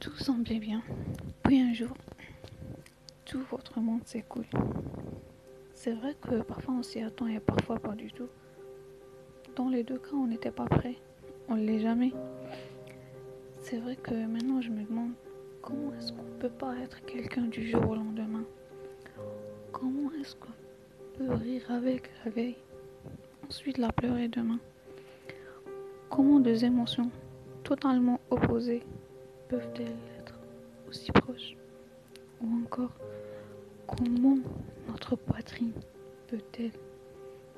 Tout semblait bien. Puis un jour, tout votre monde s'écoule. C'est vrai que parfois on s'y attend et parfois pas du tout. Dans les deux cas, on n'était pas prêt. On ne l'est jamais. C'est vrai que maintenant je me demande comment est-ce qu'on peut pas être quelqu'un du jour au lendemain? Comment est-ce qu'on peut rire avec la veille, ensuite la pleurer demain? Comment deux émotions totalement opposées peuvent-elles être aussi proches Ou encore, comment notre poitrine peut-elle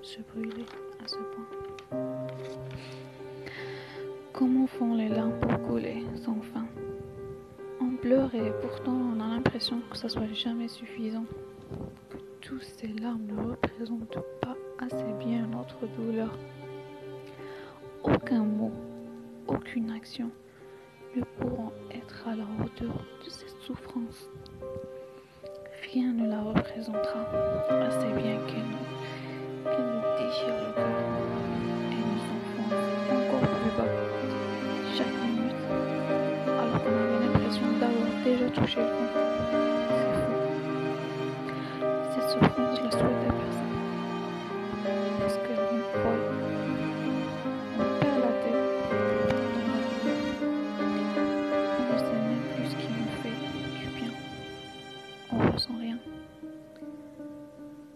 se brûler à ce point Comment font les larmes pour couler sans fin On pleure et pourtant on a l'impression que ça soit jamais suffisant. Que toutes ces larmes ne représentent pas assez bien notre douleur. Aucun mot, aucune action ne pourront être à la hauteur de cette souffrance. Rien ne la représentera assez bien qu'elle nous, nous déchire le cœur et nous enfonce encore plus bas chaque minute, alors qu'on avait l'impression d'avoir déjà touché le fond. Cette souffrance, je la souhaite à personne. Parce qu'elle rend folle.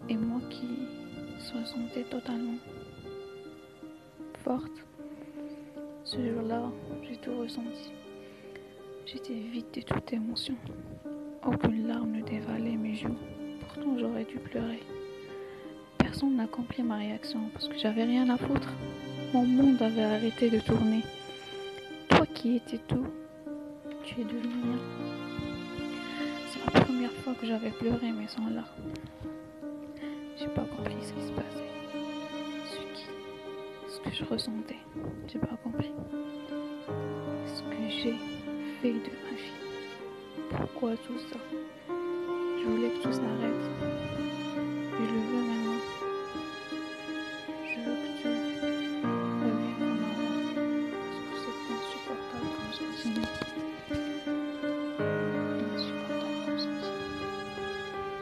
Et moi qui se sentais totalement forte, ce jour-là, j'ai tout ressenti. J'étais vide de toute émotion. Aucune larme ne dévalait mes joues. Pourtant, j'aurais dû pleurer. Personne n'a compris ma réaction parce que j'avais rien à foutre. Mon monde avait arrêté de tourner. Toi qui étais tout, tu es devenu rien. C'est la première fois que j'avais pleuré mais sans larmes. J'ai pas compris ce qui se passait. Ce, qui, ce que je ressentais. J'ai pas compris. Ce que j'ai fait de ma vie. Pourquoi tout ça? Je voulais que tout s'arrête.